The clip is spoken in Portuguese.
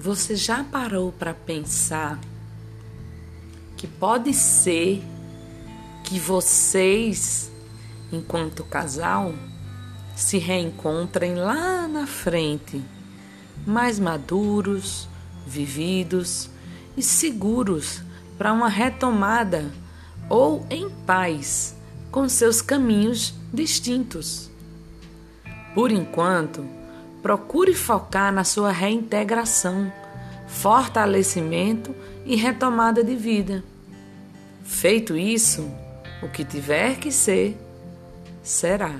Você já parou para pensar que pode ser que vocês, enquanto casal, se reencontrem lá na frente, mais maduros, vividos e seguros para uma retomada ou em paz com seus caminhos distintos. Por enquanto, procure focar na sua reintegração, fortalecimento e retomada de vida. Feito isso, o que tiver que ser, será.